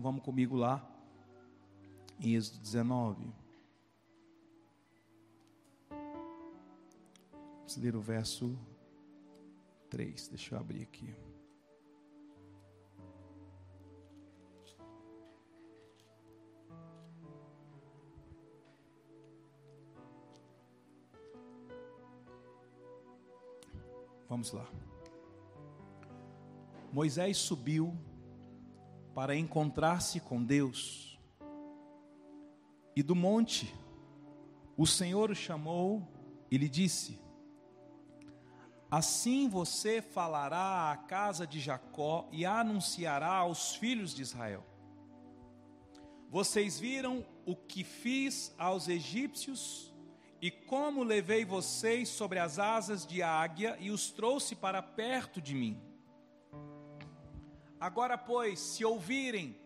Então vamos comigo lá, em Êxodo 19. Vamos ler o verso 3. Deixa eu abrir aqui. Vamos lá. Moisés subiu para encontrar-se com Deus. E do monte, o Senhor o chamou e lhe disse: Assim você falará à casa de Jacó e anunciará aos filhos de Israel: Vocês viram o que fiz aos egípcios e como levei vocês sobre as asas de águia e os trouxe para perto de mim. Agora, pois, se ouvirem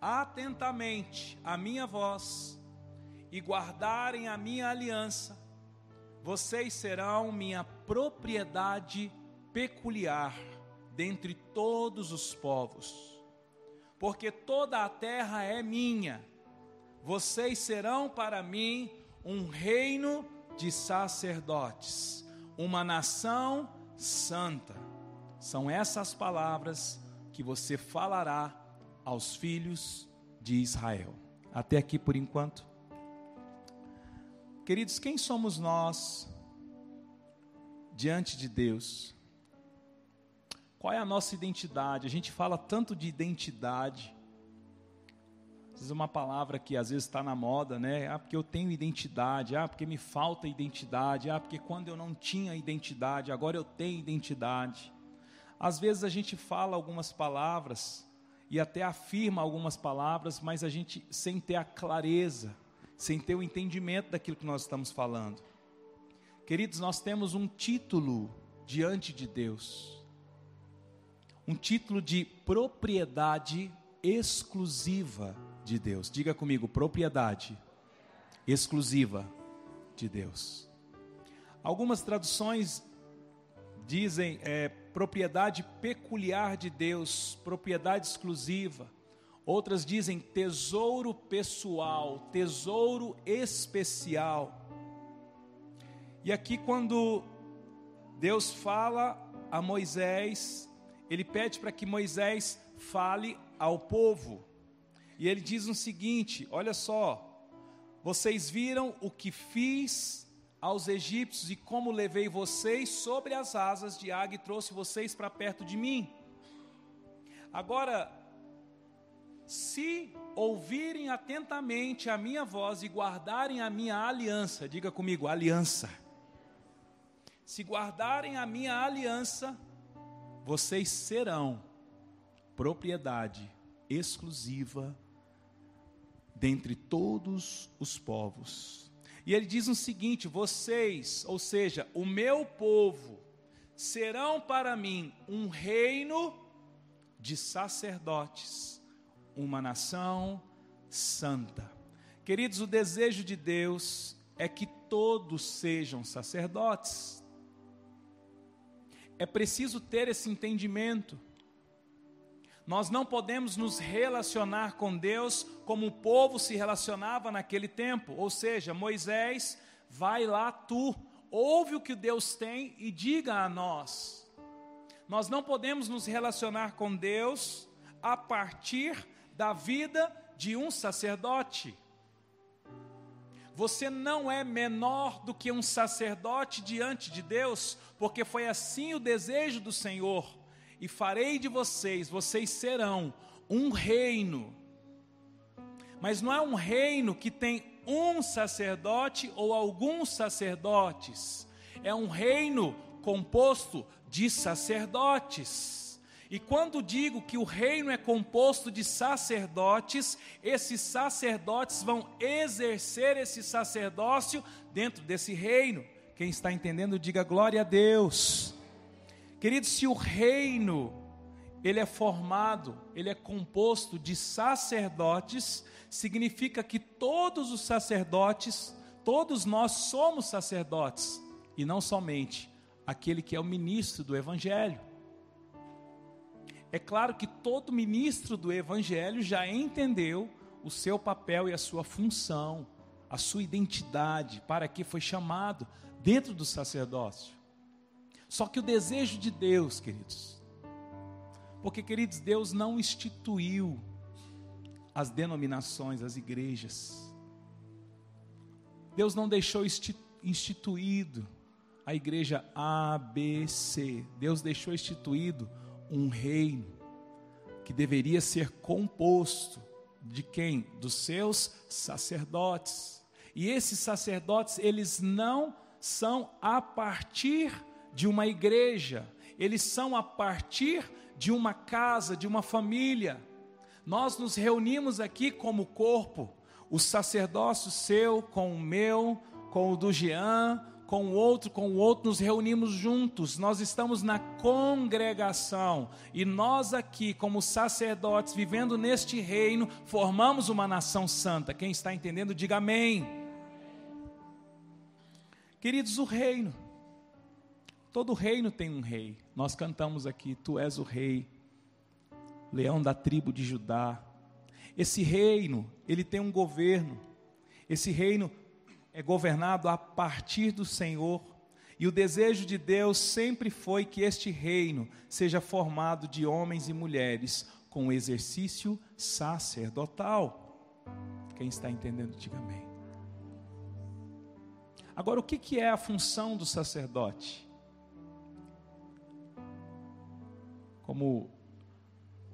atentamente a minha voz e guardarem a minha aliança, vocês serão minha propriedade peculiar dentre todos os povos, porque toda a terra é minha, vocês serão para mim um reino de sacerdotes, uma nação santa. São essas palavras que você falará aos filhos de Israel. Até aqui por enquanto. Queridos, quem somos nós diante de Deus? Qual é a nossa identidade? A gente fala tanto de identidade vezes uma palavra que às vezes está na moda, né? Ah, porque eu tenho identidade, ah, porque me falta identidade, ah, porque quando eu não tinha identidade, agora eu tenho identidade. Às vezes a gente fala algumas palavras e até afirma algumas palavras, mas a gente sem ter a clareza, sem ter o entendimento daquilo que nós estamos falando. Queridos, nós temos um título diante de Deus, um título de propriedade exclusiva de Deus. Diga comigo, propriedade exclusiva de Deus. Algumas traduções dizem é, propriedade peculiar de Deus, propriedade exclusiva. Outras dizem tesouro pessoal, tesouro especial. E aqui, quando Deus fala a Moisés, ele pede para que Moisés fale ao povo. E ele diz o seguinte: olha só, vocês viram o que fiz aos egípcios e como levei vocês sobre as asas de águia e trouxe vocês para perto de mim. Agora, se ouvirem atentamente a minha voz e guardarem a minha aliança, diga comigo, aliança. Se guardarem a minha aliança, vocês serão propriedade exclusiva dentre todos os povos. E ele diz o seguinte: vocês, ou seja, o meu povo, serão para mim um reino de sacerdotes, uma nação santa. Queridos, o desejo de Deus é que todos sejam sacerdotes. É preciso ter esse entendimento. Nós não podemos nos relacionar com Deus como o povo se relacionava naquele tempo, ou seja, Moisés, vai lá tu, ouve o que Deus tem e diga a nós. Nós não podemos nos relacionar com Deus a partir da vida de um sacerdote. Você não é menor do que um sacerdote diante de Deus, porque foi assim o desejo do Senhor e farei de vocês, vocês serão um reino. Mas não é um reino que tem um sacerdote ou alguns sacerdotes. É um reino composto de sacerdotes. E quando digo que o reino é composto de sacerdotes, esses sacerdotes vão exercer esse sacerdócio dentro desse reino. Quem está entendendo, diga glória a Deus. Queridos, se o reino ele é formado, ele é composto de sacerdotes, significa que todos os sacerdotes, todos nós somos sacerdotes, e não somente aquele que é o ministro do evangelho. é claro que todo ministro do Evangelho já entendeu o seu papel e a sua função, a sua identidade, para que foi chamado dentro do sacerdócio. Só que o desejo de Deus, queridos, porque, queridos, Deus não instituiu as denominações, as igrejas. Deus não deixou instituído a igreja ABC. Deus deixou instituído um reino que deveria ser composto de quem? Dos seus sacerdotes. E esses sacerdotes, eles não são a partir de uma igreja, eles são a partir de uma casa, de uma família. Nós nos reunimos aqui como corpo, o sacerdócio seu com o meu, com o do Jean, com o outro, com o outro, nos reunimos juntos, nós estamos na congregação, e nós aqui, como sacerdotes, vivendo neste reino, formamos uma nação santa. Quem está entendendo, diga amém. Queridos, o reino, todo reino tem um rei, nós cantamos aqui, Tu és o rei, leão da tribo de Judá. Esse reino, ele tem um governo, esse reino é governado a partir do Senhor. E o desejo de Deus sempre foi que este reino seja formado de homens e mulheres com exercício sacerdotal. Quem está entendendo, diga amém. Agora, o que, é a função do sacerdote? Como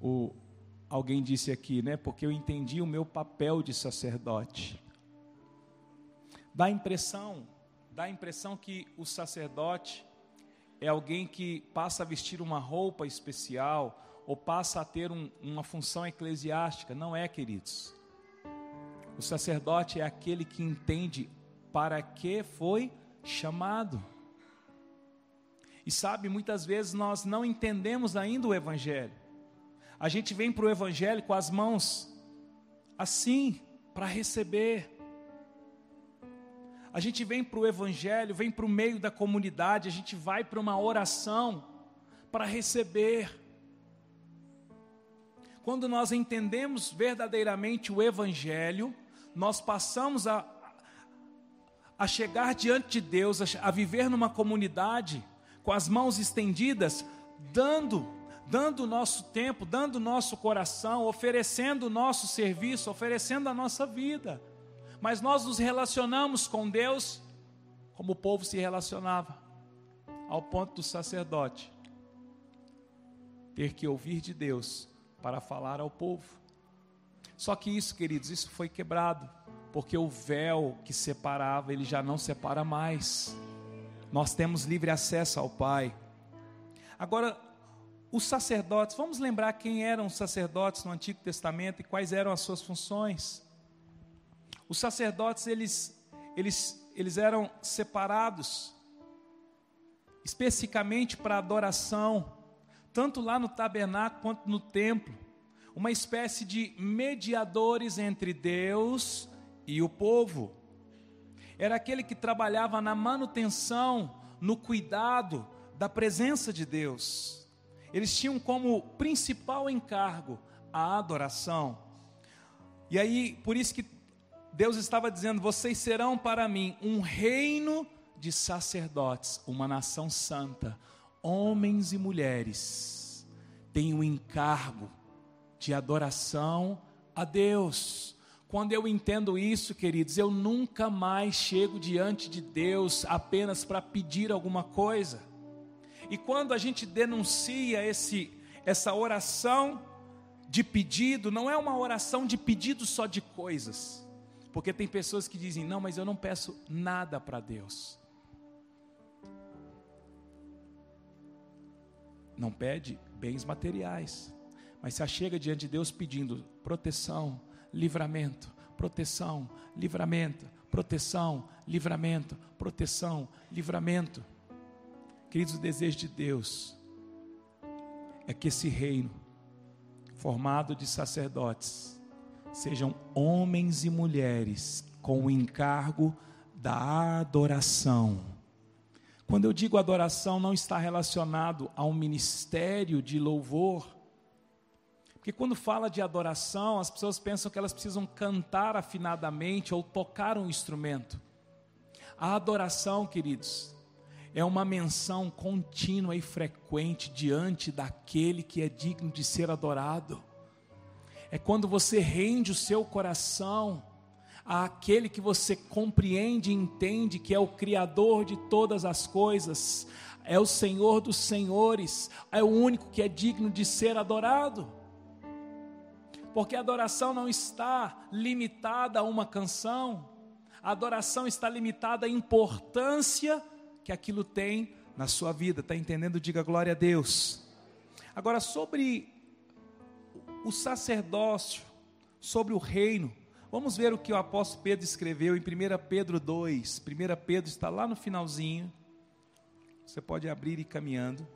o, alguém disse aqui, né? Porque eu entendi o meu papel de sacerdote. Dá a impressão, dá a impressão que o sacerdote é alguém que passa a vestir uma roupa especial ou passa a ter um, uma função eclesiástica. Não é, queridos. O sacerdote é aquele que entende para que foi chamado. E sabe, muitas vezes nós não entendemos ainda o Evangelho. A gente vem para o Evangelho com as mãos assim, para receber. A gente vem para o Evangelho, vem para o meio da comunidade, a gente vai para uma oração para receber. Quando nós entendemos verdadeiramente o Evangelho, nós passamos a, a chegar diante de Deus, a, a viver numa comunidade com as mãos estendidas, dando, dando o nosso tempo, dando o nosso coração, oferecendo o nosso serviço, oferecendo a nossa vida mas nós nos relacionamos com Deus como o povo se relacionava, ao ponto do sacerdote ter que ouvir de Deus para falar ao povo. Só que isso, queridos, isso foi quebrado, porque o véu que separava, ele já não separa mais. Nós temos livre acesso ao Pai. Agora, os sacerdotes, vamos lembrar quem eram os sacerdotes no Antigo Testamento e quais eram as suas funções. Os sacerdotes, eles, eles, eles eram separados, especificamente para adoração, tanto lá no tabernáculo quanto no templo, uma espécie de mediadores entre Deus e o povo. Era aquele que trabalhava na manutenção, no cuidado da presença de Deus. Eles tinham como principal encargo a adoração. E aí, por isso que Deus estava dizendo: vocês serão para mim um reino de sacerdotes, uma nação santa, homens e mulheres, têm o encargo de adoração a Deus. Quando eu entendo isso, queridos, eu nunca mais chego diante de Deus apenas para pedir alguma coisa. E quando a gente denuncia esse, essa oração de pedido, não é uma oração de pedido só de coisas porque tem pessoas que dizem: não, mas eu não peço nada para Deus. Não pede bens materiais, mas se chega diante de Deus pedindo proteção, livramento, proteção, livramento, proteção, livramento, proteção, livramento. Queridos, o desejo de Deus é que esse reino, formado de sacerdotes, sejam homens e mulheres com o encargo da adoração. Quando eu digo adoração, não está relacionado a um ministério de louvor, Porque quando fala de adoração, as pessoas pensam que elas precisam cantar afinadamente ou tocar um instrumento. A adoração, queridos, é uma menção contínua e frequente diante daquele que é digno de ser adorado. É quando você rende o seu coração àquele que você compreende e entende que é o Criador de todas as coisas, é o Senhor dos Senhores, é o único que é digno de ser adorado. Porque a adoração não está limitada a uma canção, a adoração está limitada à importância que aquilo tem na sua vida. Está entendendo? Diga glória a Deus. Agora, sobre o sacerdócio, sobre o reino, vamos ver o que o apóstolo Pedro escreveu em 1 Pedro 2. 1 Pedro está lá no finalzinho. Você pode abrir e caminhando.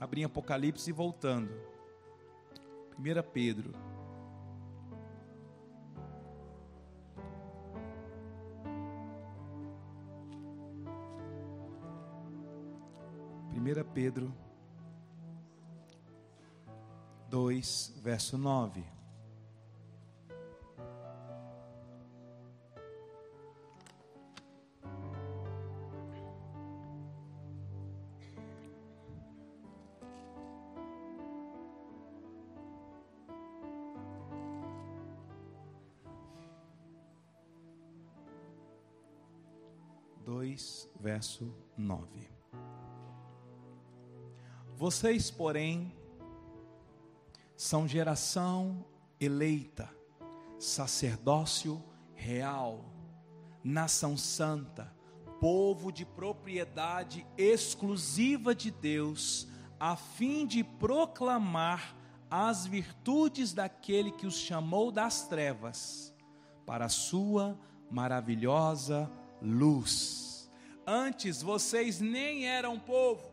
Abrir em Apocalipse e voltando. 1 Pedro 1 Pedro 2, verso 9. Dois, verso nove. Vocês, porém, são geração eleita, sacerdócio real, nação santa, povo de propriedade exclusiva de Deus, a fim de proclamar as virtudes daquele que os chamou das trevas para a sua maravilhosa luz. Antes vocês nem eram povo,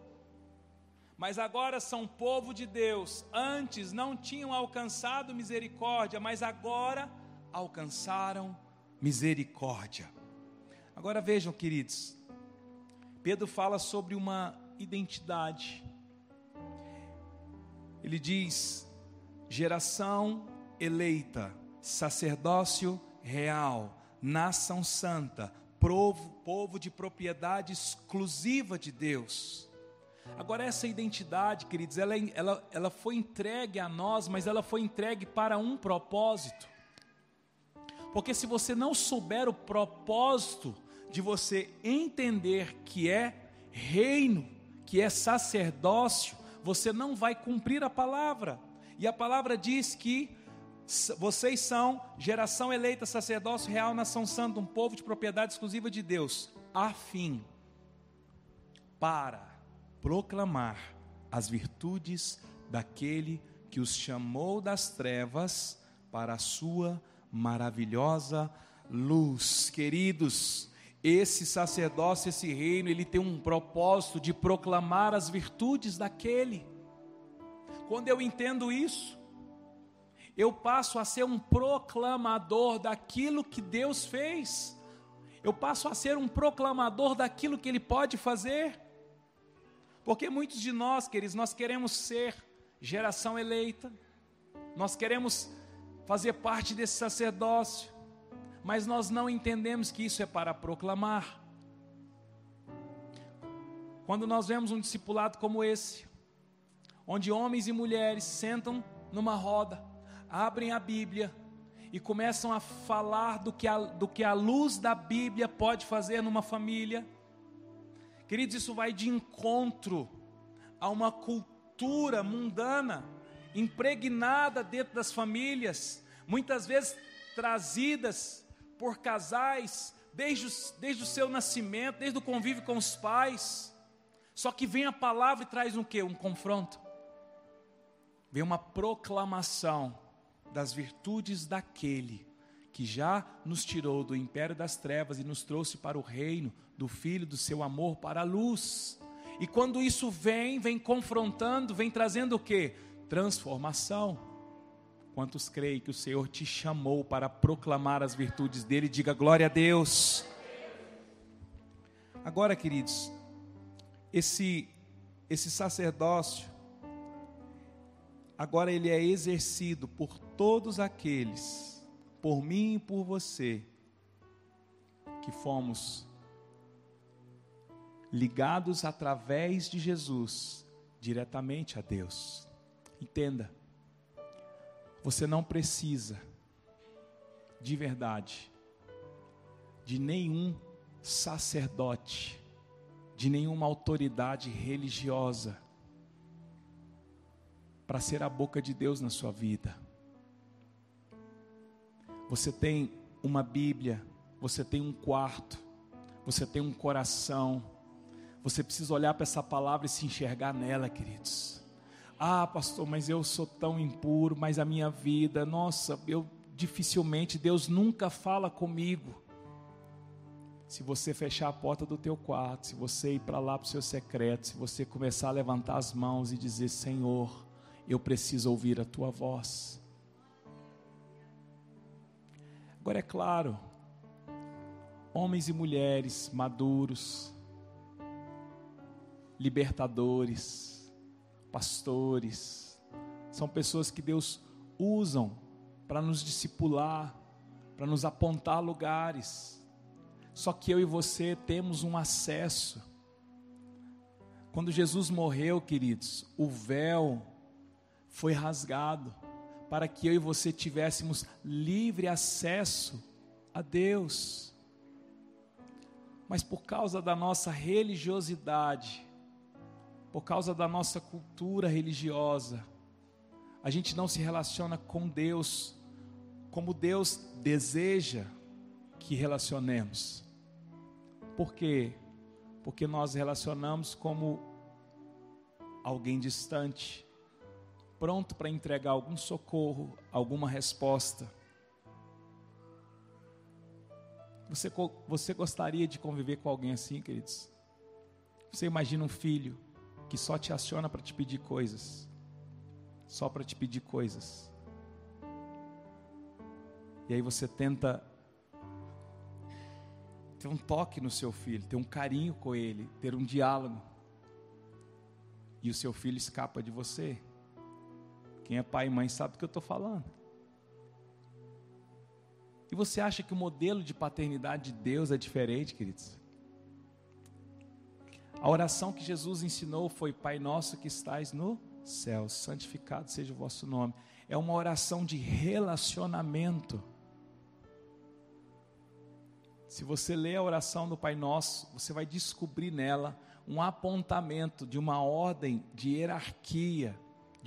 mas agora são povo de Deus. Antes não tinham alcançado misericórdia, mas agora alcançaram misericórdia. Agora vejam, queridos, Pedro fala sobre uma identidade. Ele diz: geração eleita, sacerdócio real, nação santa, povo, povo de propriedade exclusiva de Deus. Agora, essa identidade, queridos, ela, é, ela, ela foi entregue a nós, mas ela foi entregue para um propósito. Porque se você não souber o propósito de você entender que é reino, que é sacerdócio, você não vai cumprir a palavra. E a palavra diz que vocês são geração eleita, sacerdócio real, nação santa, um povo de propriedade exclusiva de Deus, a fim, para proclamar as virtudes daquele que os chamou das trevas para a sua maravilhosa luz. Queridos, esse sacerdócio, esse reino, ele tem um propósito de proclamar as virtudes daquele. Quando eu entendo isso, eu passo a ser um proclamador daquilo que Deus fez. Eu passo a ser um proclamador daquilo que Ele pode fazer. Porque muitos de nós, queridos, nós queremos ser geração eleita, nós queremos fazer parte desse sacerdócio, mas nós não entendemos que isso é para proclamar. Quando nós vemos um discipulado como esse, onde homens e mulheres sentam numa roda, abrem a Bíblia e começam a falar do que a, do que a luz da Bíblia pode fazer numa família, Queridos, isso vai de encontro a uma cultura mundana impregnada dentro das famílias, muitas vezes trazidas por casais desde o, desde o seu nascimento, desde o convívio com os pais. Só que vem a palavra e traz um que? Um confronto. Vem uma proclamação das virtudes daquele que já nos tirou do império das trevas e nos trouxe para o reino do Filho, do seu amor para a luz. E quando isso vem, vem confrontando, vem trazendo o que? Transformação. Quantos creem que o Senhor te chamou para proclamar as virtudes dele? Diga glória a Deus. Agora, queridos, esse esse sacerdócio agora ele é exercido por todos aqueles, por mim e por você, que fomos ligados através de Jesus diretamente a Deus. Entenda, você não precisa, de verdade, de nenhum sacerdote, de nenhuma autoridade religiosa, para ser a boca de Deus na sua vida. Você tem uma Bíblia, você tem um quarto, você tem um coração. Você precisa olhar para essa palavra e se enxergar nela, queridos. Ah, pastor, mas eu sou tão impuro, mas a minha vida, nossa, eu dificilmente Deus nunca fala comigo. Se você fechar a porta do teu quarto, se você ir para lá para o seu secreto, se você começar a levantar as mãos e dizer: Senhor, eu preciso ouvir a tua voz. Agora é claro, homens e mulheres maduros, libertadores, pastores, são pessoas que Deus usam para nos discipular, para nos apontar lugares. Só que eu e você temos um acesso. Quando Jesus morreu, queridos, o véu foi rasgado para que eu e você tivéssemos livre acesso a Deus. Mas por causa da nossa religiosidade, por causa da nossa cultura religiosa, a gente não se relaciona com Deus como Deus deseja que relacionemos. Por quê? Porque nós relacionamos como alguém distante, pronto para entregar algum socorro, alguma resposta. Você, você gostaria de conviver com alguém assim, queridos? Você imagina um filho que só te aciona para te pedir coisas, só para te pedir coisas. E aí você tenta ter um toque no seu filho, ter um carinho com ele, ter um diálogo. E o seu filho escapa de você. Quem é pai e mãe sabe do que eu estou falando. E você acha que o modelo de paternidade de Deus é diferente, queridos? A oração que Jesus ensinou foi: Pai nosso que estais no céu, santificado seja o vosso nome. É uma oração de relacionamento. Se você ler a oração do Pai Nosso, você vai descobrir nela um apontamento de uma ordem de hierarquia,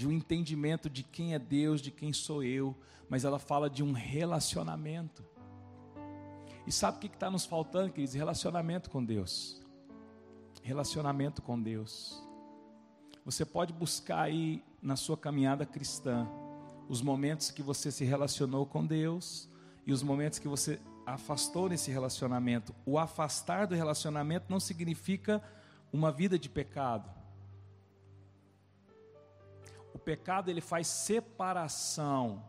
de um entendimento de quem é Deus, de quem sou eu, mas ela fala de um relacionamento. E sabe o que está nos faltando, queridos? Relacionamento com Deus. Relacionamento com Deus. Você pode buscar aí na sua caminhada cristã os momentos que você se relacionou com Deus e os momentos que você afastou nesse relacionamento. O afastar do relacionamento não significa uma vida de pecado. Pecado ele faz separação.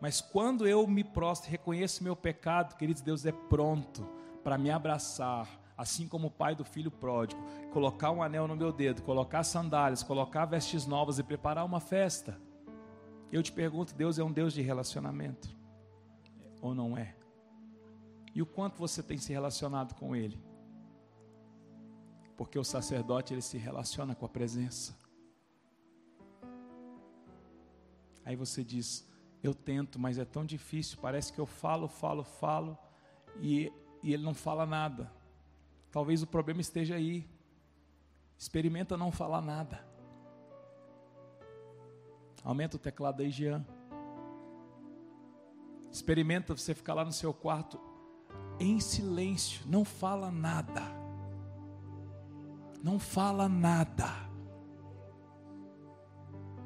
Mas quando eu me prostro, reconheço meu pecado, queridos, Deus é pronto para me abraçar, assim como o pai do filho pródigo, colocar um anel no meu dedo, colocar sandálias, colocar vestes novas e preparar uma festa. Eu te pergunto, Deus é um Deus de relacionamento ou não é? e o quanto você tem se relacionado com Ele. Porque o sacerdote ele se relaciona com a presença. Aí você diz: Eu tento, mas é tão difícil. Parece que eu falo, falo, falo e, e ele não fala nada. Talvez o problema esteja aí. Experimenta não falar nada. Aumenta o teclado aí, Jean. Experimenta você ficar lá no seu quarto em silêncio, não fala nada. Não fala nada.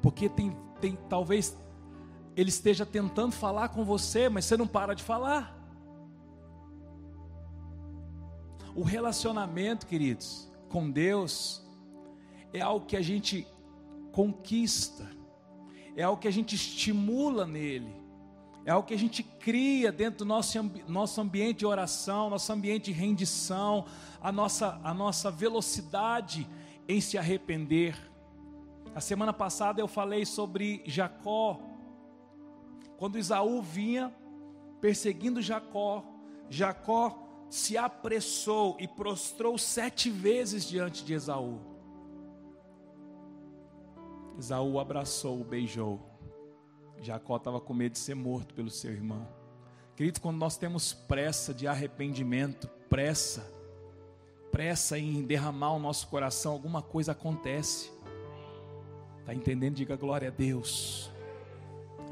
Porque tem, tem talvez ele esteja tentando falar com você, mas você não para de falar. O relacionamento, queridos, com Deus é algo que a gente conquista, é algo que a gente estimula nele é algo que a gente cria dentro do nosso, nosso ambiente de oração, nosso ambiente de rendição, a nossa, a nossa velocidade em se arrepender. A semana passada eu falei sobre Jacó. Quando Isaú vinha perseguindo Jacó, Jacó se apressou e prostrou sete vezes diante de Esaú. Esaú abraçou, beijou. Jacó estava com medo de ser morto pelo seu irmão. Queridos, quando nós temos pressa de arrependimento, pressa, pressa em derramar o nosso coração, alguma coisa acontece. Está entendendo? Diga glória a Deus.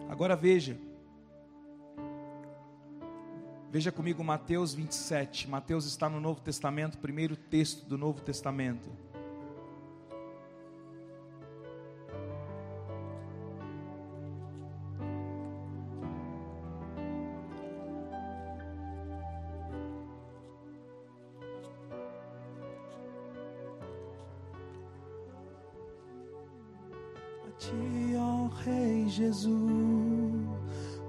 Agora veja. Veja comigo Mateus 27. Mateus está no Novo Testamento, primeiro texto do Novo Testamento. Ti, ó Rei Jesus,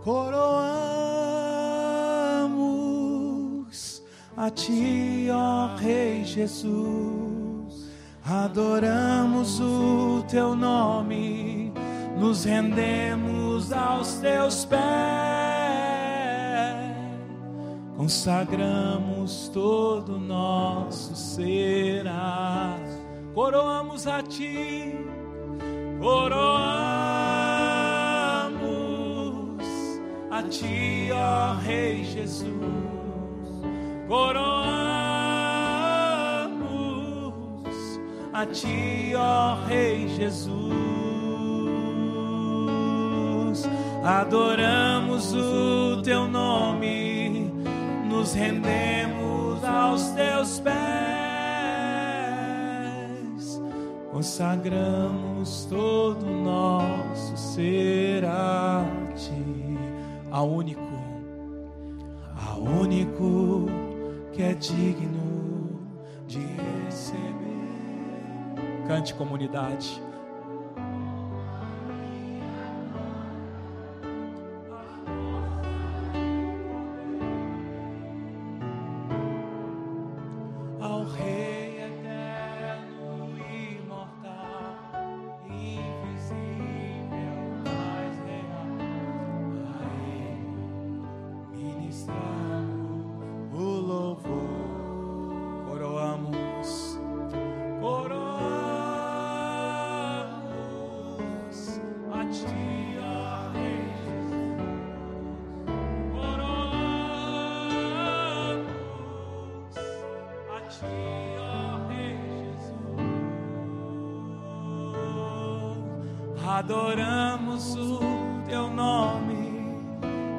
coroamos a ti, ó Rei Jesus, adoramos o teu nome, nos rendemos aos teus pés, consagramos todo o nosso ser, coroamos a ti coroamos a ti, ó Rei Jesus, coroamos a ti, ó Rei Jesus, adoramos o teu nome, nos rendemos aos teus pés. Consagramos todo o nosso ser a ti, A único, a único que é digno de receber. cante comunidade. Adoramos o Teu nome,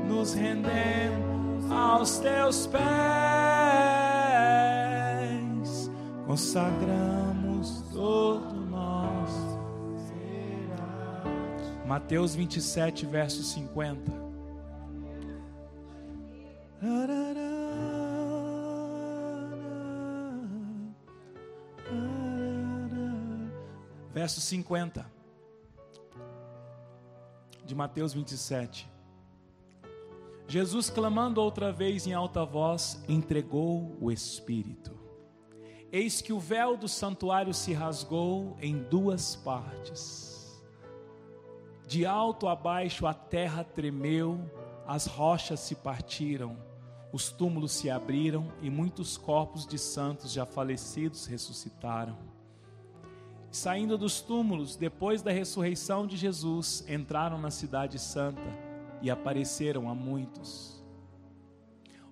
nos rendemos aos Teus pés, consagramos todo nosso ser. Mateus 27, verso 50. Verso 50 de Mateus 27. Jesus, clamando outra vez em alta voz, entregou o Espírito. Eis que o véu do santuário se rasgou em duas partes. De alto a baixo a terra tremeu, as rochas se partiram, os túmulos se abriram e muitos corpos de santos já falecidos ressuscitaram. Saindo dos túmulos, depois da ressurreição de Jesus, entraram na Cidade Santa e apareceram a muitos.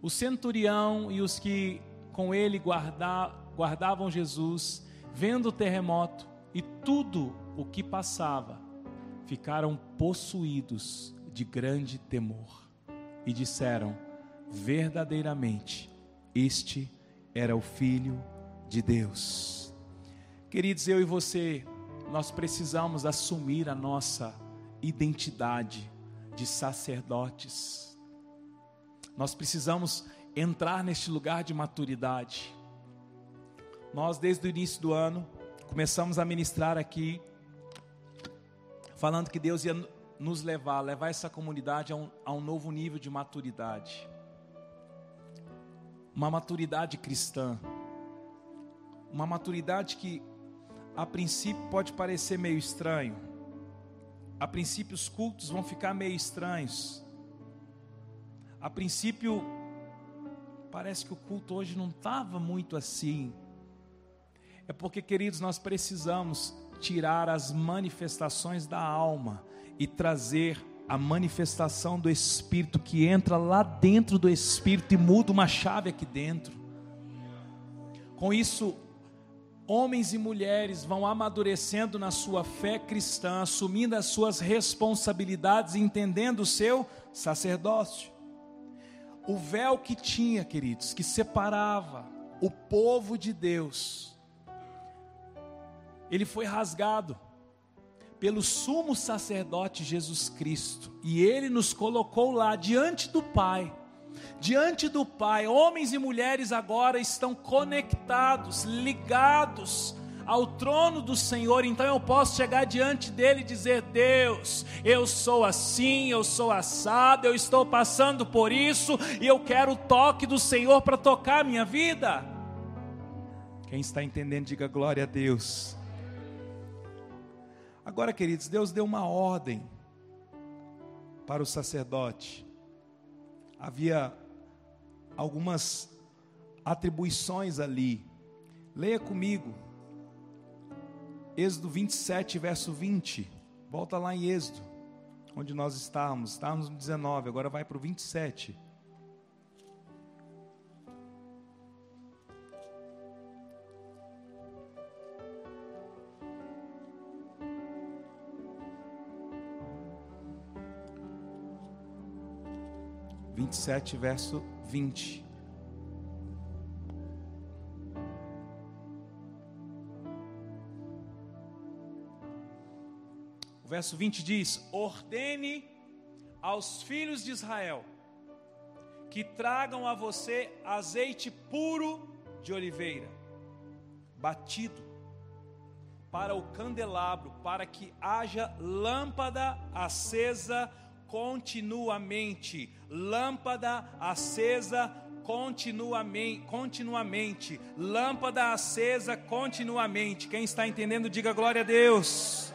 O centurião e os que com ele guarda, guardavam Jesus, vendo o terremoto e tudo o que passava, ficaram possuídos de grande temor e disseram: Verdadeiramente, este era o Filho de Deus. Queridos, eu e você, nós precisamos assumir a nossa identidade de sacerdotes. Nós precisamos entrar neste lugar de maturidade. Nós, desde o início do ano, começamos a ministrar aqui, falando que Deus ia nos levar, levar essa comunidade a um, a um novo nível de maturidade. Uma maturidade cristã. Uma maturidade que a princípio pode parecer meio estranho. A princípio os cultos vão ficar meio estranhos. A princípio parece que o culto hoje não estava muito assim. É porque, queridos, nós precisamos tirar as manifestações da alma e trazer a manifestação do Espírito que entra lá dentro do Espírito e muda uma chave aqui dentro. Com isso, homens e mulheres vão amadurecendo na sua fé cristã, assumindo as suas responsabilidades e entendendo o seu sacerdócio. O véu que tinha, queridos, que separava o povo de Deus, ele foi rasgado pelo sumo sacerdote Jesus Cristo, e ele nos colocou lá diante do Pai diante do Pai, homens e mulheres agora estão conectados, ligados ao trono do Senhor, então eu posso chegar diante dele e dizer: Deus, eu sou assim, eu sou assado, eu estou passando por isso e eu quero o toque do Senhor para tocar a minha vida. Quem está entendendo, diga glória a Deus. Agora, queridos, Deus deu uma ordem para o sacerdote. Havia algumas atribuições ali. Leia comigo. Êxodo 27, verso 20. Volta lá em Êxodo, onde nós estávamos. Estávamos no 19, agora vai para o 27. Vinte e sete, verso 20. O verso 20 diz: Ordene aos filhos de Israel que tragam a você azeite puro de oliveira, batido, para o candelabro, para que haja lâmpada acesa continuamente, lâmpada acesa continuamente, continuamente, lâmpada acesa continuamente. Quem está entendendo, diga glória a Deus.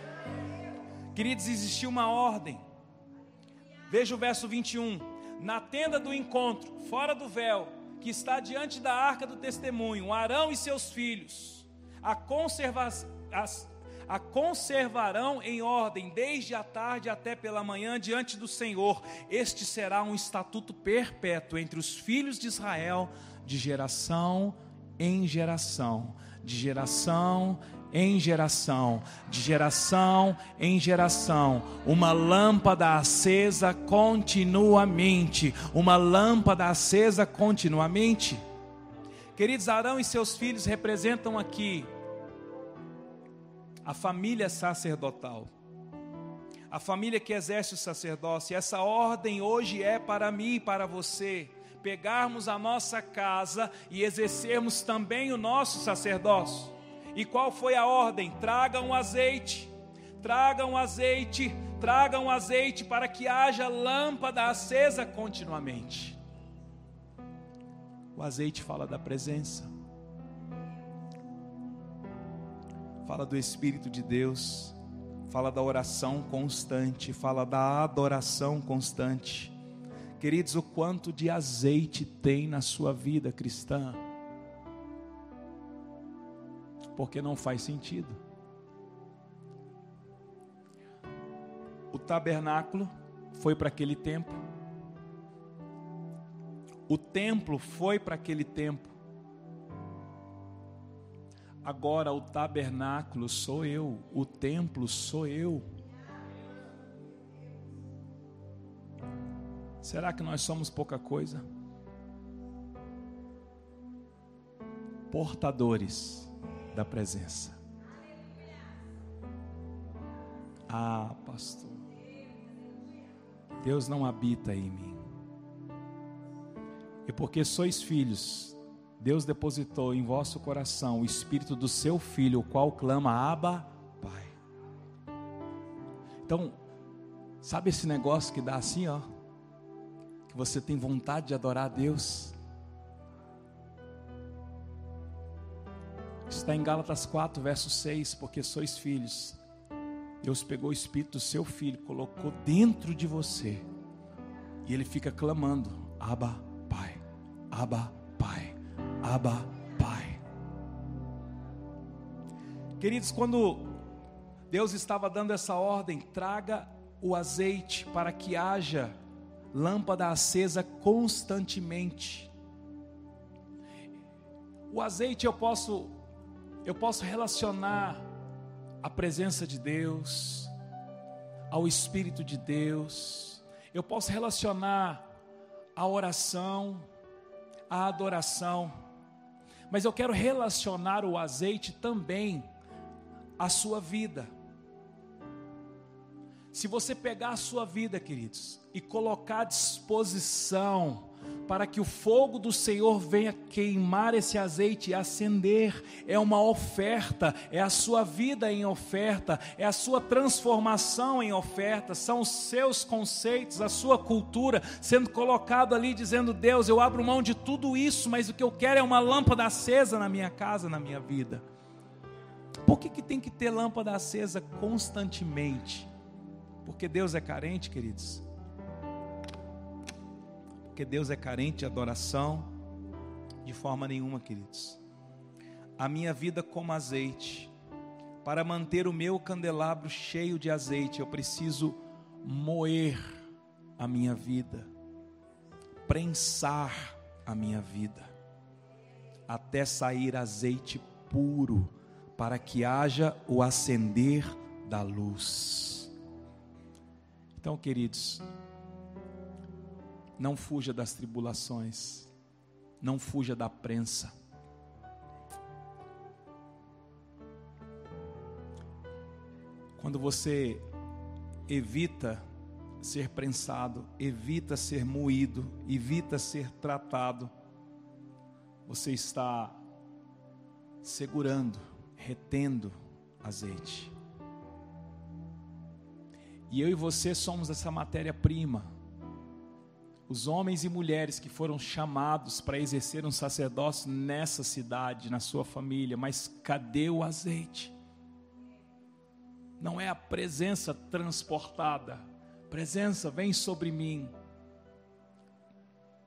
Queridos, existiu uma ordem. Veja o verso 21. Na tenda do encontro, fora do véu, que está diante da arca do testemunho, Arão e seus filhos, a conservação a conservarão em ordem desde a tarde até pela manhã diante do Senhor. Este será um estatuto perpétuo entre os filhos de Israel, de geração em geração, de geração em geração, de geração em geração, uma lâmpada acesa continuamente, uma lâmpada acesa continuamente. Queridos, Arão e seus filhos representam aqui a família sacerdotal. A família que exerce o sacerdócio, essa ordem hoje é para mim e para você, pegarmos a nossa casa e exercermos também o nosso sacerdócio. E qual foi a ordem? Tragam azeite, tragam azeite, tragam azeite para que haja lâmpada acesa continuamente. O azeite fala da presença. Fala do Espírito de Deus, fala da oração constante, fala da adoração constante. Queridos, o quanto de azeite tem na sua vida cristã? Porque não faz sentido. O tabernáculo foi para aquele tempo. O templo foi para aquele tempo. Agora o tabernáculo sou eu, o templo sou eu. Será que nós somos pouca coisa? Portadores da presença. Ah, pastor. Deus não habita em mim. E porque sois filhos, Deus depositou em vosso coração o espírito do seu filho, o qual clama: Abba, Pai. Então, sabe esse negócio que dá assim, ó? Que você tem vontade de adorar a Deus? Está em Gálatas 4, verso 6, porque sois filhos. Deus pegou o espírito do seu filho, colocou dentro de você. E ele fica clamando: Abba, Pai. Abba, Pai. Abba, Pai. Queridos, quando Deus estava dando essa ordem, traga o azeite para que haja lâmpada acesa constantemente. O azeite eu posso eu posso relacionar a presença de Deus ao espírito de Deus. Eu posso relacionar a oração, a adoração. Mas eu quero relacionar o azeite também à sua vida. Se você pegar a sua vida, queridos, e colocar à disposição para que o fogo do Senhor venha queimar esse azeite e acender. É uma oferta, é a sua vida em oferta, é a sua transformação em oferta, são os seus conceitos, a sua cultura sendo colocado ali, dizendo: Deus, eu abro mão de tudo isso, mas o que eu quero é uma lâmpada acesa na minha casa, na minha vida. Por que, que tem que ter lâmpada acesa constantemente? Porque Deus é carente, queridos? Porque Deus é carente de adoração de forma nenhuma, queridos. A minha vida como azeite, para manter o meu candelabro cheio de azeite, eu preciso moer a minha vida, prensar a minha vida, até sair azeite puro, para que haja o acender da luz. Então, queridos, não fuja das tribulações. Não fuja da prensa. Quando você evita ser prensado, evita ser moído, evita ser tratado, você está segurando, retendo azeite. E eu e você somos essa matéria-prima os homens e mulheres que foram chamados para exercer um sacerdócio nessa cidade, na sua família, mas cadê o azeite? Não é a presença transportada, presença vem sobre mim.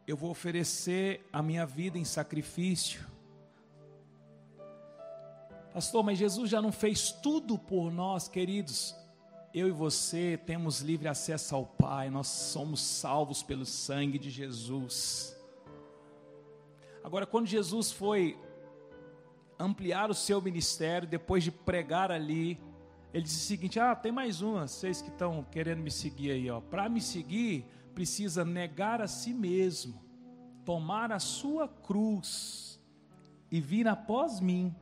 Eu vou oferecer a minha vida em sacrifício. Pastor, mas Jesus já não fez tudo por nós, queridos eu e você temos livre acesso ao Pai, nós somos salvos pelo sangue de Jesus. Agora, quando Jesus foi ampliar o seu ministério, depois de pregar ali, ele disse o seguinte: Ah, tem mais uma, vocês que estão querendo me seguir aí, ó. Para me seguir, precisa negar a si mesmo, tomar a sua cruz e vir após mim.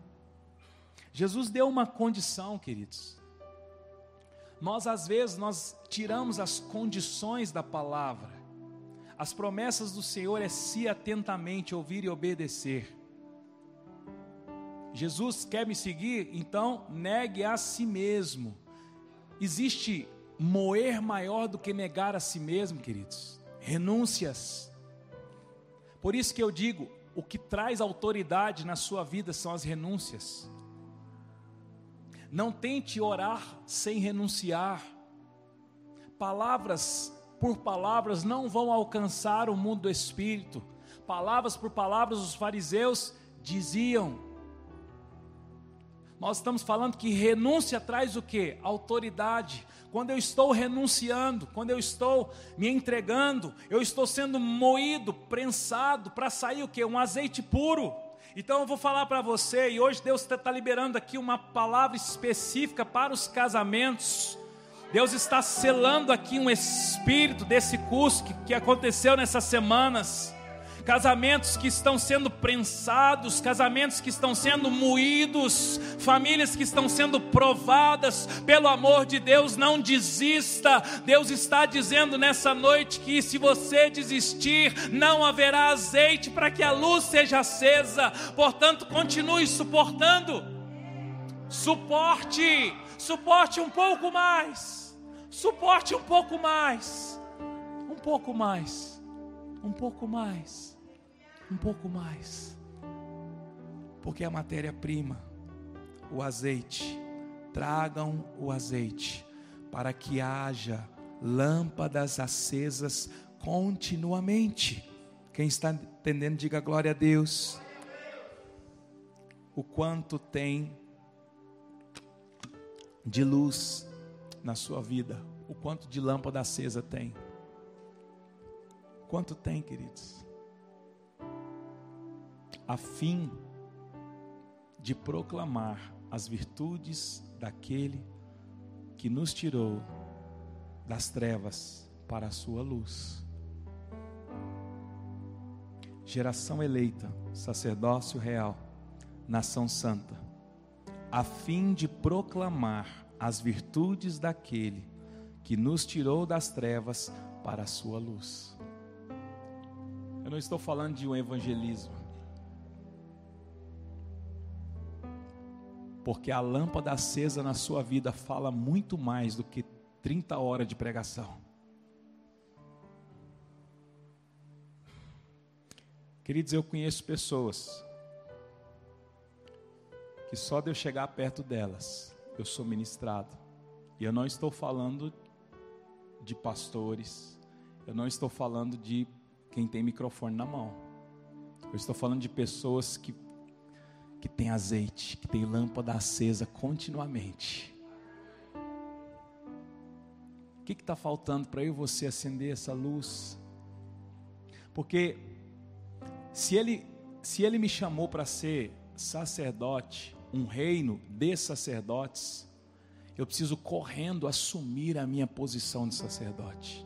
Jesus deu uma condição, queridos. Nós às vezes nós tiramos as condições da palavra. As promessas do Senhor é se atentamente ouvir e obedecer. Jesus quer me seguir, então negue a si mesmo. Existe moer maior do que negar a si mesmo, queridos. Renúncias. Por isso que eu digo, o que traz autoridade na sua vida são as renúncias. Não tente orar sem renunciar. Palavras por palavras não vão alcançar o mundo do espírito. Palavras por palavras, os fariseus diziam. Nós estamos falando que renúncia traz o que? Autoridade. Quando eu estou renunciando, quando eu estou me entregando, eu estou sendo moído, prensado para sair o que? Um azeite puro. Então eu vou falar para você, e hoje Deus está liberando aqui uma palavra específica para os casamentos. Deus está selando aqui um espírito desse curso que, que aconteceu nessas semanas casamentos que estão sendo prensados, casamentos que estão sendo moídos, famílias que estão sendo provadas pelo amor de Deus. Não desista, Deus está dizendo nessa noite que se você desistir, não haverá azeite para que a luz seja acesa, portanto, continue suportando. Suporte, suporte um pouco mais, suporte um pouco mais, um pouco mais, um pouco mais um pouco mais. Porque a matéria-prima o azeite, tragam o azeite, para que haja lâmpadas acesas continuamente. Quem está entendendo, diga glória a Deus. O quanto tem de luz na sua vida, o quanto de lâmpada acesa tem. Quanto tem, queridos? A fim de proclamar as virtudes daquele que nos tirou das trevas para a sua luz. Geração eleita, sacerdócio real, nação santa, a fim de proclamar as virtudes daquele que nos tirou das trevas para a sua luz. Eu não estou falando de um evangelismo. Porque a lâmpada acesa na sua vida fala muito mais do que 30 horas de pregação. Queridos, eu conheço pessoas que só de eu chegar perto delas, eu sou ministrado. E eu não estou falando de pastores, eu não estou falando de quem tem microfone na mão. Eu estou falando de pessoas que, que têm azeite, que têm lâmpada acesa continuamente. O que está faltando para eu e você acender essa luz? Porque se ele, se ele me chamou para ser sacerdote, um reino de sacerdotes, eu preciso correndo assumir a minha posição de sacerdote.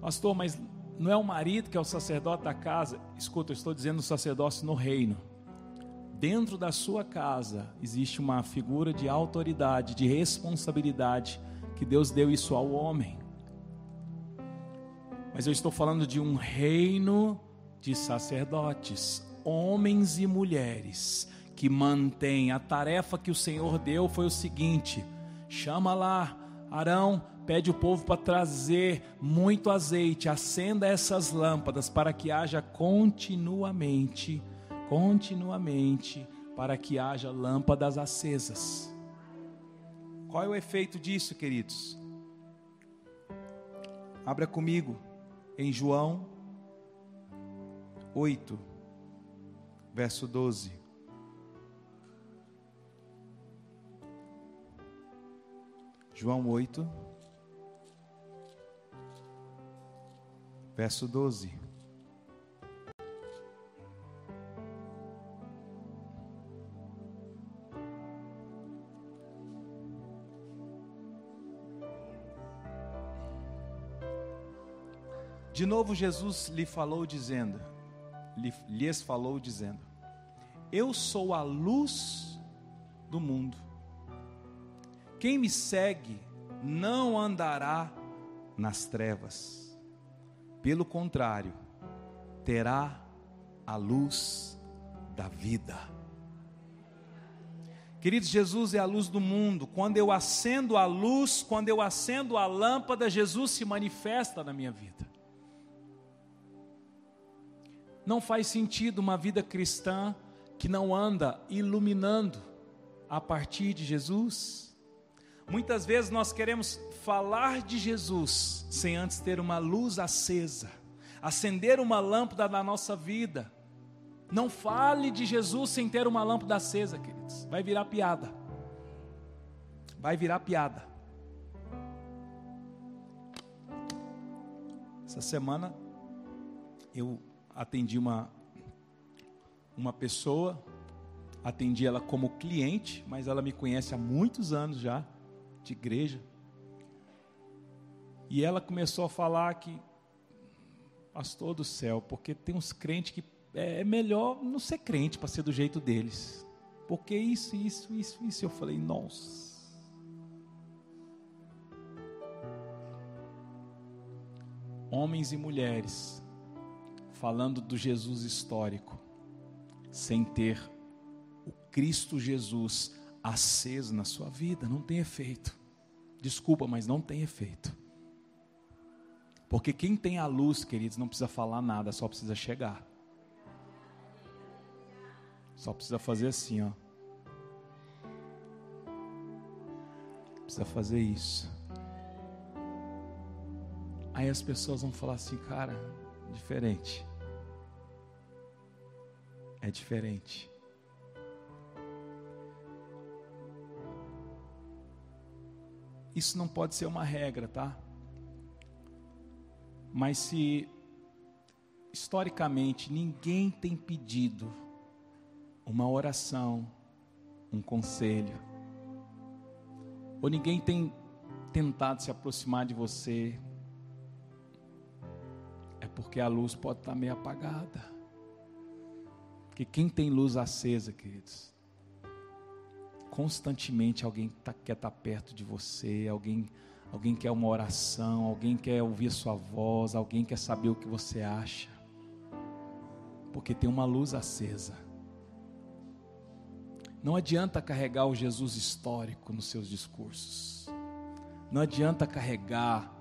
Pastor, mas não é o marido que é o sacerdote da casa? Escuta, eu estou dizendo o sacerdócio no reino. Dentro da sua casa existe uma figura de autoridade, de responsabilidade, que Deus deu isso ao homem. Mas eu estou falando de um reino de sacerdotes, homens e mulheres, que mantêm a tarefa que o Senhor deu foi o seguinte: chama lá Arão, pede o povo para trazer muito azeite, acenda essas lâmpadas para que haja continuamente, continuamente, para que haja lâmpadas acesas. Qual é o efeito disso, queridos? Abra comigo em João 8, verso 12. João 8, verso 12. De novo Jesus lhe falou dizendo, lhes falou dizendo: Eu sou a luz do mundo. Quem me segue não andará nas trevas, pelo contrário, terá a luz da vida. Queridos, Jesus é a luz do mundo. Quando eu acendo a luz, quando eu acendo a lâmpada, Jesus se manifesta na minha vida. Não faz sentido uma vida cristã que não anda iluminando a partir de Jesus. Muitas vezes nós queremos falar de Jesus sem antes ter uma luz acesa, acender uma lâmpada na nossa vida. Não fale de Jesus sem ter uma lâmpada acesa, queridos. Vai virar piada. Vai virar piada. Essa semana eu atendi uma uma pessoa, atendi ela como cliente, mas ela me conhece há muitos anos já de igreja. E ela começou a falar que, pastor do céu, porque tem uns crentes que é, é melhor não ser crente para ser do jeito deles. Porque isso, isso, isso, isso. Eu falei, nossa. Homens e mulheres falando do Jesus histórico, sem ter o Cristo Jesus aceso na sua vida, não tem efeito. Desculpa, mas não tem efeito. Porque quem tem a luz, queridos, não precisa falar nada, só precisa chegar. Só precisa fazer assim, ó. Precisa fazer isso. Aí as pessoas vão falar assim, cara, diferente. É diferente. Isso não pode ser uma regra, tá? Mas se historicamente ninguém tem pedido uma oração, um conselho, ou ninguém tem tentado se aproximar de você, é porque a luz pode estar meio apagada. Porque quem tem luz acesa, queridos, constantemente alguém tá, quer estar perto de você, alguém, alguém quer uma oração, alguém quer ouvir sua voz, alguém quer saber o que você acha. Porque tem uma luz acesa. Não adianta carregar o Jesus histórico nos seus discursos. Não adianta carregar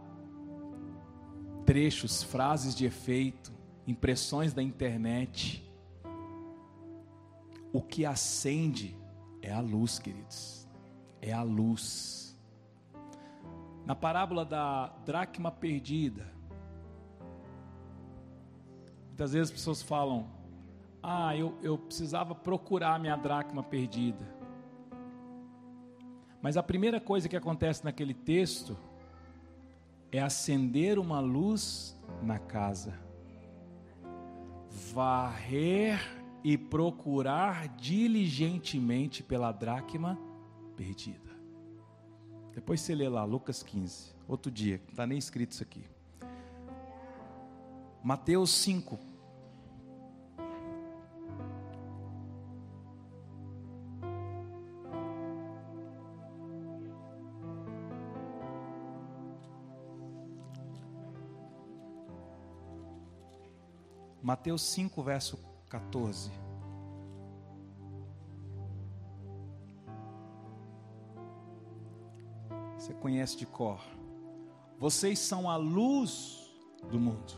trechos, frases de efeito, impressões da internet. O que acende é a luz, queridos. É a luz. Na parábola da dracma perdida, muitas vezes as pessoas falam: Ah, eu, eu precisava procurar minha dracma perdida. Mas a primeira coisa que acontece naquele texto é acender uma luz na casa, varrer e procurar diligentemente pela dracma perdida. Depois você lê lá, Lucas 15, outro dia, não está nem escrito isso aqui. Mateus 5. Mateus 5, verso 14. Você conhece de cor. Vocês são a luz do mundo.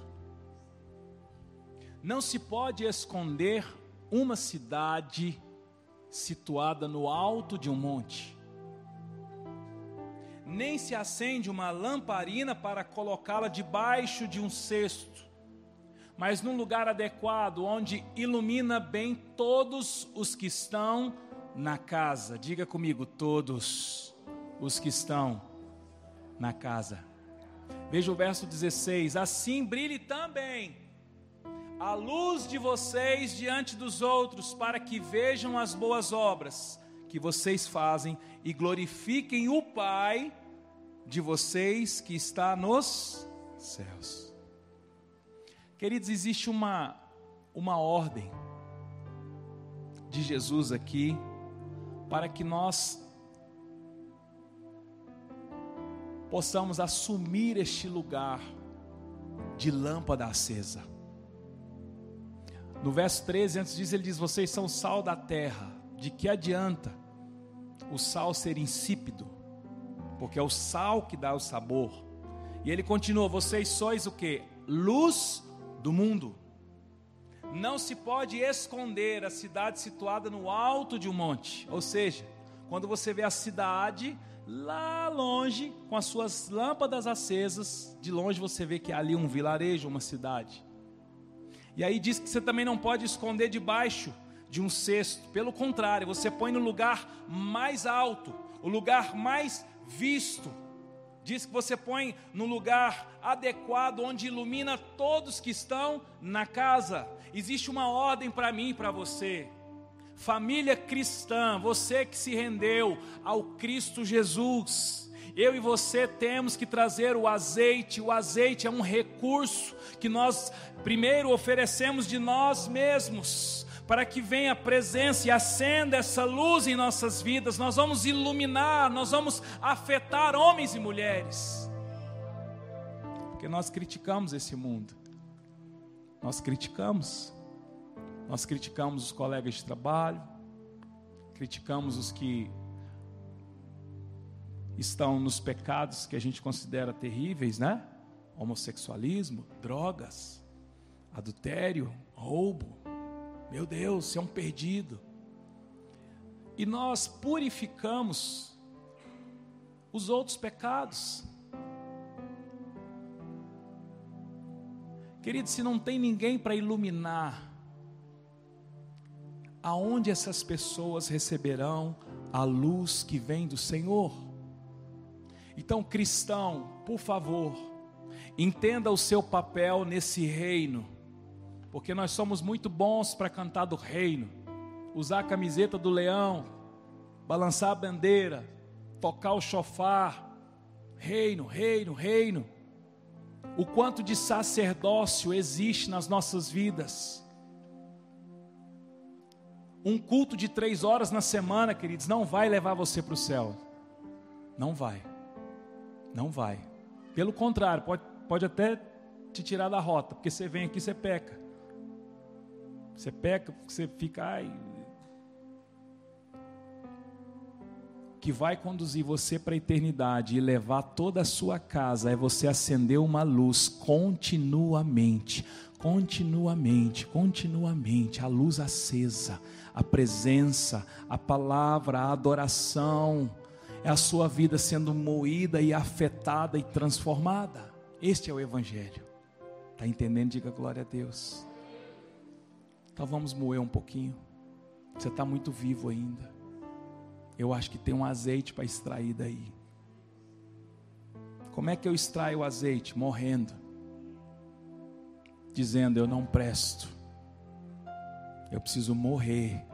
Não se pode esconder uma cidade situada no alto de um monte. Nem se acende uma lamparina para colocá-la debaixo de um cesto mas num lugar adequado, onde ilumina bem todos os que estão na casa. Diga comigo, todos os que estão na casa. Veja o verso 16: Assim brilhe também a luz de vocês diante dos outros, para que vejam as boas obras que vocês fazem e glorifiquem o Pai de vocês que está nos céus. Queridos, existe uma, uma ordem de Jesus aqui para que nós possamos assumir este lugar de lâmpada acesa. No verso 13, antes disso, ele diz: Vocês são sal da terra. De que adianta o sal ser insípido? Porque é o sal que dá o sabor. E ele continua: Vocês sois o que? Luz do mundo. Não se pode esconder a cidade situada no alto de um monte. Ou seja, quando você vê a cidade lá longe, com as suas lâmpadas acesas, de longe você vê que há ali um vilarejo, uma cidade. E aí diz que você também não pode esconder debaixo de um cesto. Pelo contrário, você põe no lugar mais alto, o lugar mais visto Diz que você põe no lugar adequado, onde ilumina todos que estão na casa. Existe uma ordem para mim e para você. Família cristã, você que se rendeu ao Cristo Jesus, eu e você temos que trazer o azeite. O azeite é um recurso que nós primeiro oferecemos de nós mesmos para que venha a presença e acenda essa luz em nossas vidas. Nós vamos iluminar, nós vamos afetar homens e mulheres. Porque nós criticamos esse mundo. Nós criticamos. Nós criticamos os colegas de trabalho, criticamos os que estão nos pecados que a gente considera terríveis, né? Homossexualismo, drogas, adultério, roubo, meu Deus, você é um perdido. e nós purificamos os outros pecados. Querido, se não tem ninguém para iluminar, aonde essas pessoas receberão a luz que vem do Senhor? Então, cristão, por favor, entenda o seu papel nesse reino, porque nós somos muito bons para cantar do reino, usar a camiseta do leão, balançar a bandeira, tocar o chofar, reino, reino, reino o quanto de sacerdócio existe nas nossas vidas. Um culto de três horas na semana, queridos, não vai levar você para o céu. Não vai. Não vai. Pelo contrário, pode, pode até te tirar da rota, porque você vem aqui você peca. Você peca, você fica, ai, que vai conduzir você para a eternidade e levar toda a sua casa é você acender uma luz continuamente, continuamente, continuamente, a luz acesa, a presença, a palavra, a adoração, é a sua vida sendo moída e afetada e transformada. Este é o Evangelho. Está entendendo? Diga glória a Deus. Então vamos moer um pouquinho. Você está muito vivo ainda. Eu acho que tem um azeite para extrair daí. Como é que eu extraio o azeite? Morrendo. Dizendo: Eu não presto. Eu preciso morrer.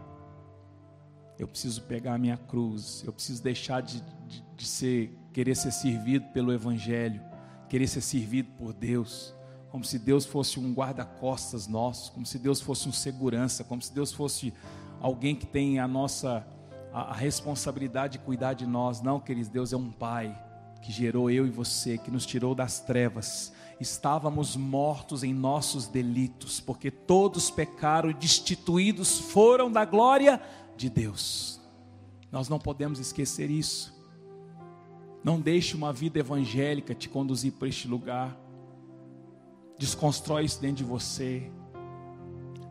Eu preciso pegar a minha cruz. Eu preciso deixar de, de, de ser, querer ser servido pelo Evangelho. Querer ser servido por Deus. Como se Deus fosse um guarda-costas nosso. Como se Deus fosse um segurança. Como se Deus fosse alguém que tem a nossa a, a responsabilidade de cuidar de nós. Não, queridos, Deus é um Pai que gerou eu e você, que nos tirou das trevas. Estávamos mortos em nossos delitos, porque todos pecaram e destituídos foram da glória de Deus. Nós não podemos esquecer isso. Não deixe uma vida evangélica te conduzir para este lugar. Desconstrói isso dentro de você.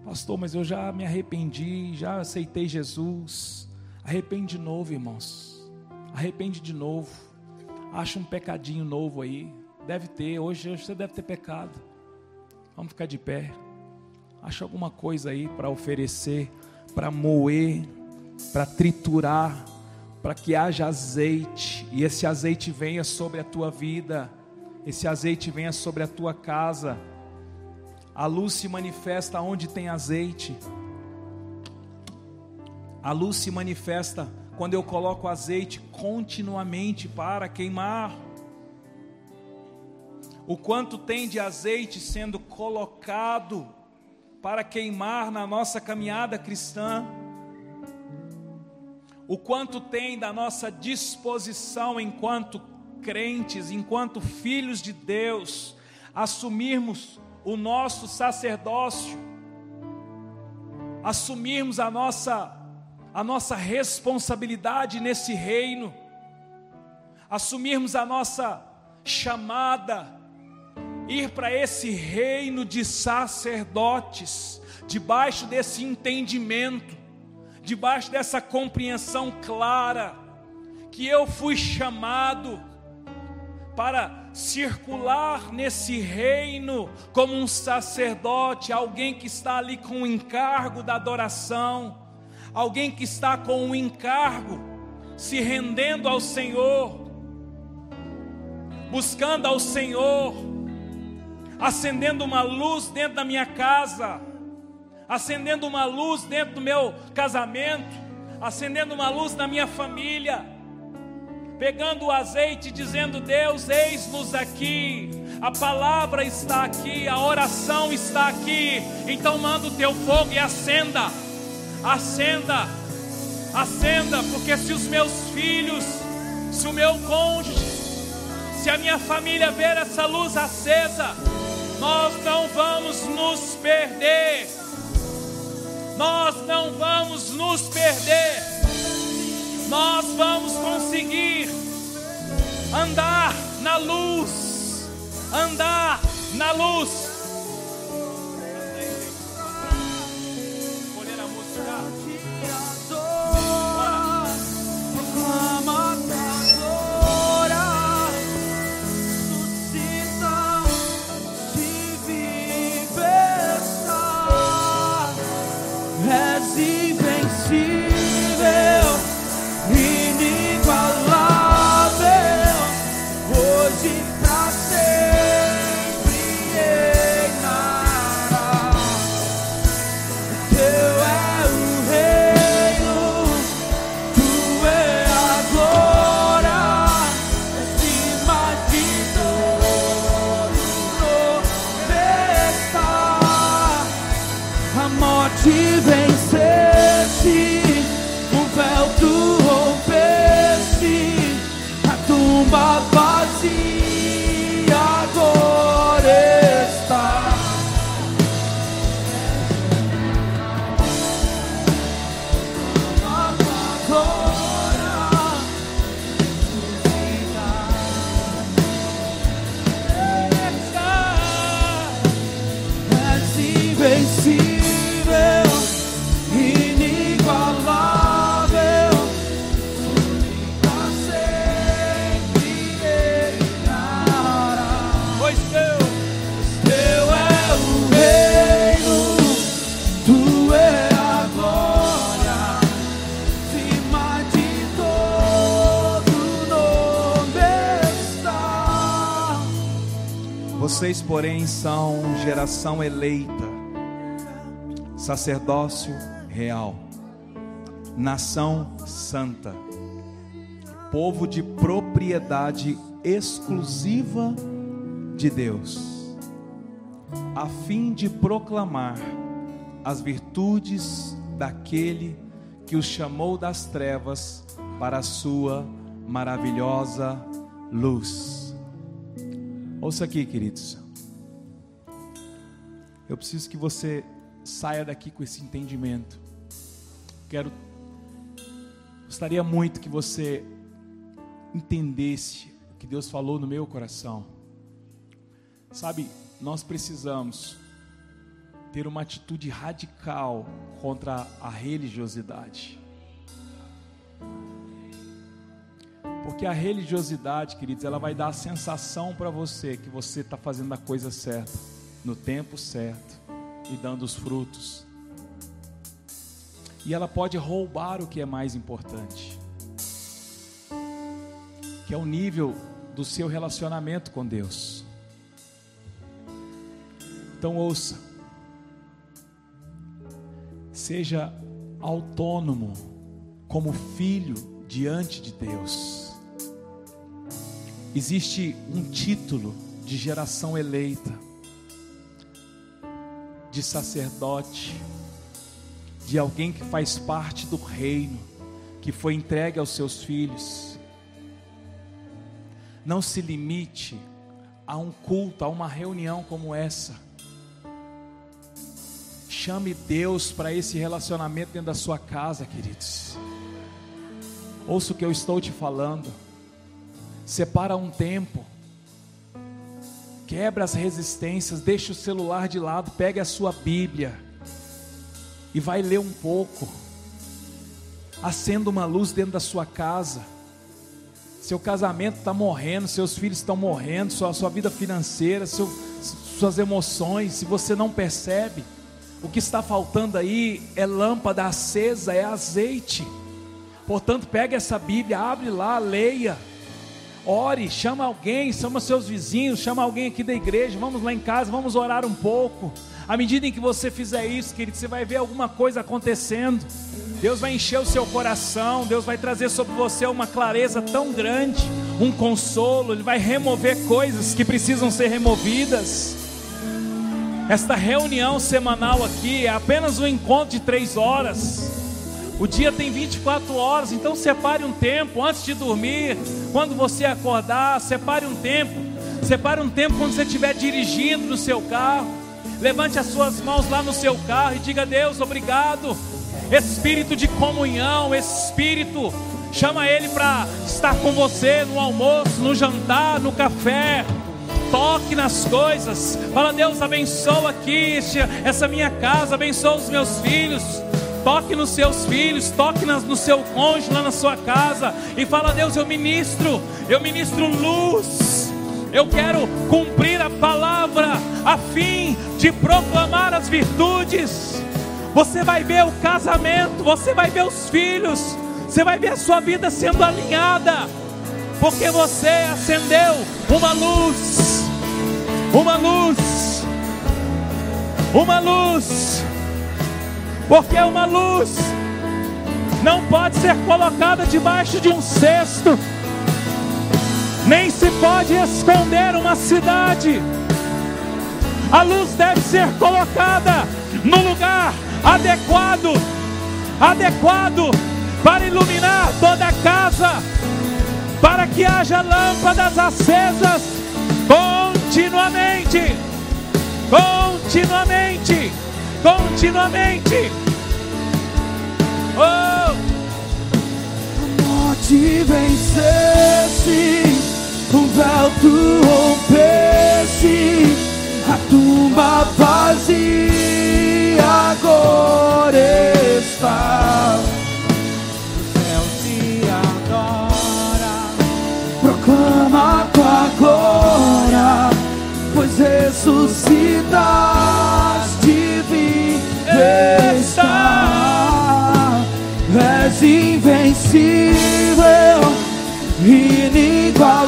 Pastor, mas eu já me arrependi, já aceitei Jesus. Arrepende de novo, irmãos. Arrepende de novo. Acha um pecadinho novo aí. Deve ter, hoje você deve ter pecado. Vamos ficar de pé. Acha alguma coisa aí para oferecer, para moer, para triturar, para que haja azeite e esse azeite venha sobre a tua vida, esse azeite venha sobre a tua casa. A luz se manifesta onde tem azeite. A luz se manifesta quando eu coloco azeite continuamente para queimar. O quanto tem de azeite sendo colocado para queimar na nossa caminhada cristã. O quanto tem da nossa disposição enquanto crentes, enquanto filhos de Deus, assumirmos o nosso sacerdócio, assumirmos a nossa a nossa responsabilidade nesse reino, assumirmos a nossa chamada, ir para esse reino de sacerdotes, debaixo desse entendimento, debaixo dessa compreensão clara, que eu fui chamado para circular nesse reino como um sacerdote, alguém que está ali com o encargo da adoração alguém que está com um encargo, se rendendo ao Senhor, buscando ao Senhor, acendendo uma luz dentro da minha casa, acendendo uma luz dentro do meu casamento, acendendo uma luz na minha família, pegando o azeite, dizendo: Deus, eis-nos aqui, a palavra está aqui, a oração está aqui, então manda o teu fogo e acenda acenda, acenda, porque se os meus filhos, se o meu cônjuge, se a minha família ver essa luz acesa, nós não vamos nos perder. Nós não vamos nos perder. Nós vamos conseguir andar na luz, andar na luz porém, são geração eleita, sacerdócio real, nação santa, povo de propriedade exclusiva de Deus, a fim de proclamar as virtudes daquele que os chamou das trevas para a sua maravilhosa luz. Ouça aqui, queridos. Eu preciso que você saia daqui com esse entendimento. Quero gostaria muito que você entendesse o que Deus falou no meu coração. Sabe, nós precisamos ter uma atitude radical contra a religiosidade. Porque a religiosidade, queridos, ela vai dar a sensação para você que você está fazendo a coisa certa, no tempo certo e dando os frutos. E ela pode roubar o que é mais importante, que é o nível do seu relacionamento com Deus. Então ouça, seja autônomo como filho diante de Deus. Existe um título de geração eleita, de sacerdote, de alguém que faz parte do reino, que foi entregue aos seus filhos. Não se limite a um culto, a uma reunião como essa. Chame Deus para esse relacionamento dentro da sua casa, queridos. Ouça o que eu estou te falando. Separa um tempo. Quebra as resistências, deixa o celular de lado, pegue a sua Bíblia e vai ler um pouco. Acenda uma luz dentro da sua casa. Seu casamento está morrendo, seus filhos estão morrendo, sua, sua vida financeira, seu, suas emoções, se você não percebe, o que está faltando aí é lâmpada acesa, é azeite. Portanto, pegue essa Bíblia, abre lá, leia. Ore, chama alguém, chama seus vizinhos, chama alguém aqui da igreja, vamos lá em casa, vamos orar um pouco. À medida em que você fizer isso, querido, você vai ver alguma coisa acontecendo. Deus vai encher o seu coração, Deus vai trazer sobre você uma clareza tão grande, um consolo, Ele vai remover coisas que precisam ser removidas. Esta reunião semanal aqui é apenas um encontro de três horas. O dia tem 24 horas, então separe um tempo antes de dormir, quando você acordar, separe um tempo. Separe um tempo quando você estiver dirigindo no seu carro. Levante as suas mãos lá no seu carro e diga: Deus, obrigado. Espírito de comunhão, Espírito, chama Ele para estar com você no almoço, no jantar, no café. Toque nas coisas. Fala, Deus, abençoa aqui essa minha casa, abençoa os meus filhos. Toque nos seus filhos, toque no seu cônjuge lá na sua casa e fala: Deus, eu ministro, eu ministro luz. Eu quero cumprir a palavra a fim de proclamar as virtudes. Você vai ver o casamento, você vai ver os filhos, você vai ver a sua vida sendo alinhada, porque você acendeu uma luz, uma luz, uma luz, porque uma luz não pode ser colocada debaixo de um cesto, nem se pode esconder uma cidade. A luz deve ser colocada no lugar adequado, adequado para iluminar toda a casa, para que haja lâmpadas acesas continuamente, continuamente, continuamente. Oh! A morte vencesse, o véu tu rompesse, a tumba vazia agora está. O céu se adora, proclama tua glória, pois ressuscitaste viva está. És invencível, inigualável,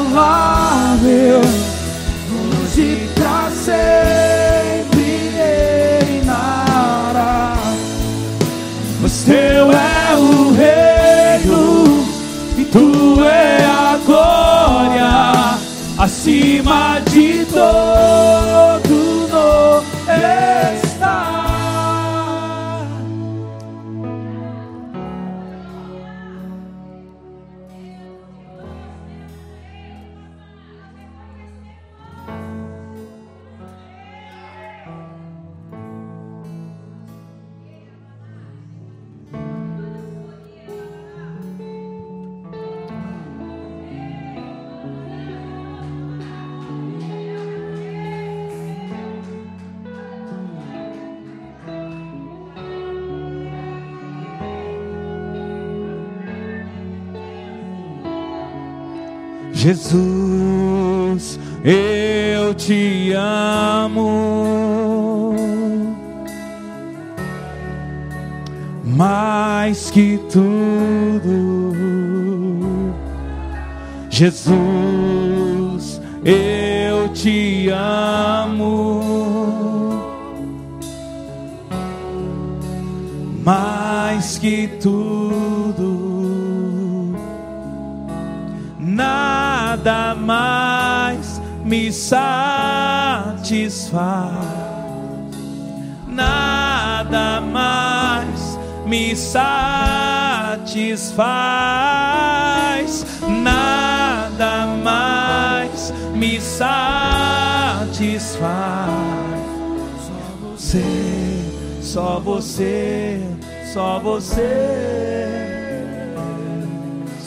Jesus, eu te amo mais que tudo. Jesus, eu te amo mais que tudo mais me satisfaz, nada mais me satisfaz, nada mais me satisfaz. Só você, só você, só você.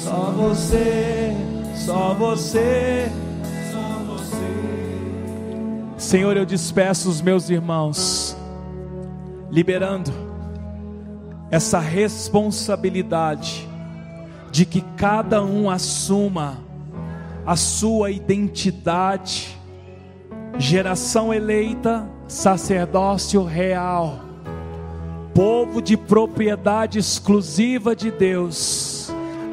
Só você, só você, só você. Senhor, eu despeço os meus irmãos, liberando essa responsabilidade de que cada um assuma a sua identidade, geração eleita, sacerdócio real, povo de propriedade exclusiva de Deus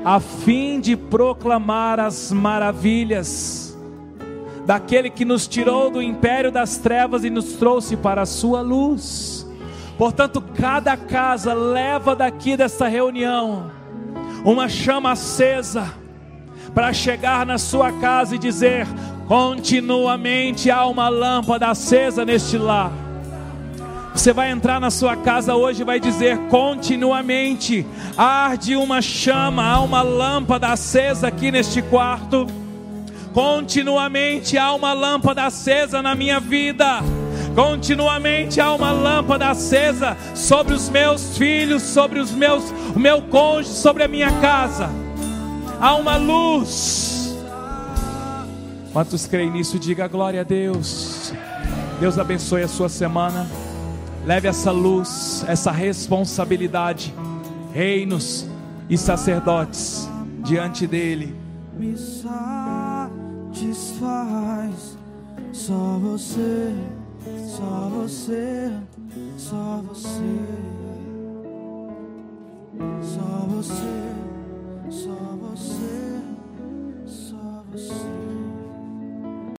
a fim de proclamar as maravilhas daquele que nos tirou do império das trevas e nos trouxe para a sua luz. Portanto, cada casa leva daqui desta reunião uma chama acesa para chegar na sua casa e dizer: continuamente há uma lâmpada acesa neste lar. Você vai entrar na sua casa hoje e vai dizer continuamente: arde uma chama, há uma lâmpada acesa aqui neste quarto. Continuamente há uma lâmpada acesa na minha vida. Continuamente há uma lâmpada acesa sobre os meus filhos, sobre os meus, o meu cônjuge, sobre a minha casa. Há uma luz. Quantos creem nisso? Diga glória a Deus. Deus abençoe a sua semana. Leve essa luz, essa responsabilidade, reinos e sacerdotes diante dele. Me satisfaz só você, só você, só você, só você, só você.